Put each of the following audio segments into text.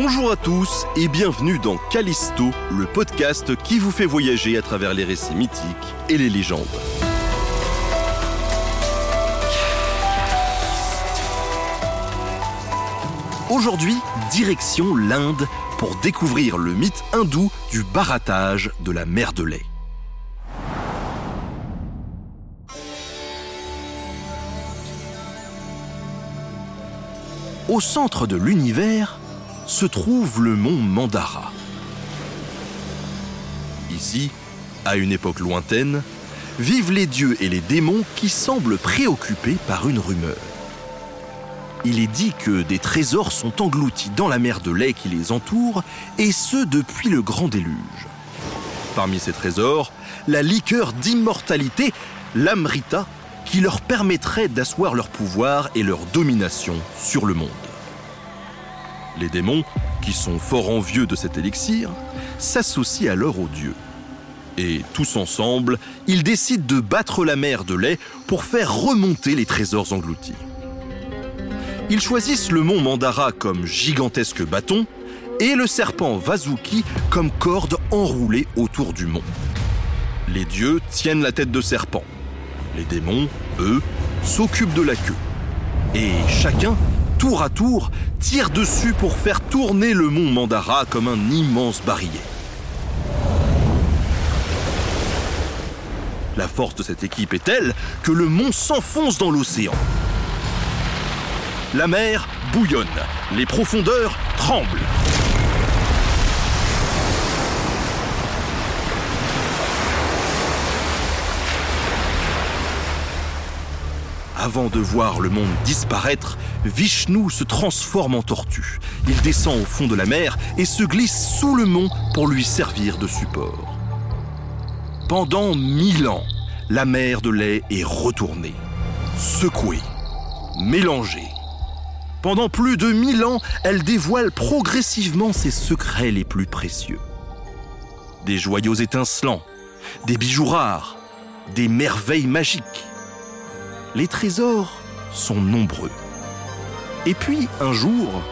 Bonjour à tous et bienvenue dans Callisto, le podcast qui vous fait voyager à travers les récits mythiques et les légendes. Aujourd'hui, direction l'Inde pour découvrir le mythe hindou du barattage de la mer de lait. Au centre de l'univers se trouve le mont Mandara. Ici, à une époque lointaine, vivent les dieux et les démons qui semblent préoccupés par une rumeur. Il est dit que des trésors sont engloutis dans la mer de lait qui les entoure, et ce depuis le grand déluge. Parmi ces trésors, la liqueur d'immortalité, l'amrita, qui leur permettrait d'asseoir leur pouvoir et leur domination sur le monde. Les démons, qui sont fort envieux de cet élixir, s'associent alors aux dieux. Et tous ensemble, ils décident de battre la mer de lait pour faire remonter les trésors engloutis. Ils choisissent le mont Mandara comme gigantesque bâton et le serpent Vasuki comme corde enroulée autour du mont. Les dieux tiennent la tête de serpent. Les démons, eux, s'occupent de la queue. Et chacun, tour à tour, tire dessus pour faire tourner le mont Mandara comme un immense barillet. La force de cette équipe est telle que le mont s'enfonce dans l'océan. La mer bouillonne, les profondeurs tremblent. Avant de voir le monde disparaître, Vishnu se transforme en tortue. Il descend au fond de la mer et se glisse sous le mont pour lui servir de support. Pendant mille ans, la mer de lait est retournée, secouée, mélangée. Pendant plus de mille ans, elle dévoile progressivement ses secrets les plus précieux. Des joyaux étincelants, des bijoux rares, des merveilles magiques les trésors sont nombreux. Et puis, un jour,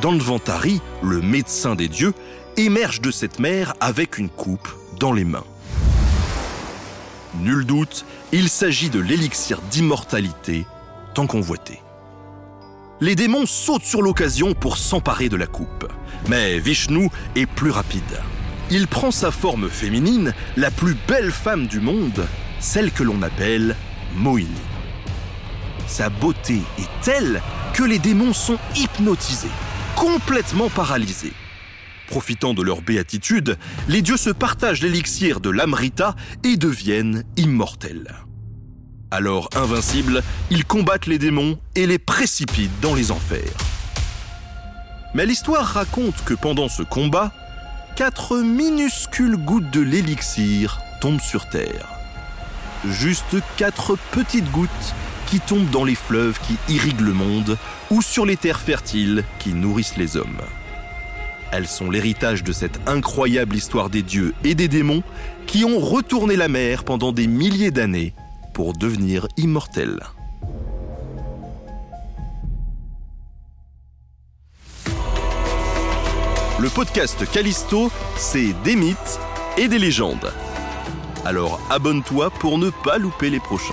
Danvantari, le médecin des dieux, émerge de cette mer avec une coupe dans les mains. Nul doute, il s'agit de l'élixir d'immortalité tant convoité. Les démons sautent sur l'occasion pour s'emparer de la coupe. Mais Vishnu est plus rapide. Il prend sa forme féminine, la plus belle femme du monde, celle que l'on appelle Mohini. Sa beauté est telle que les démons sont hypnotisés, complètement paralysés. Profitant de leur béatitude, les dieux se partagent l'élixir de l'Amrita et deviennent immortels. Alors invincibles, ils combattent les démons et les précipitent dans les enfers. Mais l'histoire raconte que pendant ce combat, quatre minuscules gouttes de l'élixir tombent sur Terre. Juste quatre petites gouttes qui tombent dans les fleuves qui irriguent le monde ou sur les terres fertiles qui nourrissent les hommes. Elles sont l'héritage de cette incroyable histoire des dieux et des démons qui ont retourné la mer pendant des milliers d'années pour devenir immortels. Le podcast Callisto, c'est des mythes et des légendes. Alors abonne-toi pour ne pas louper les prochains.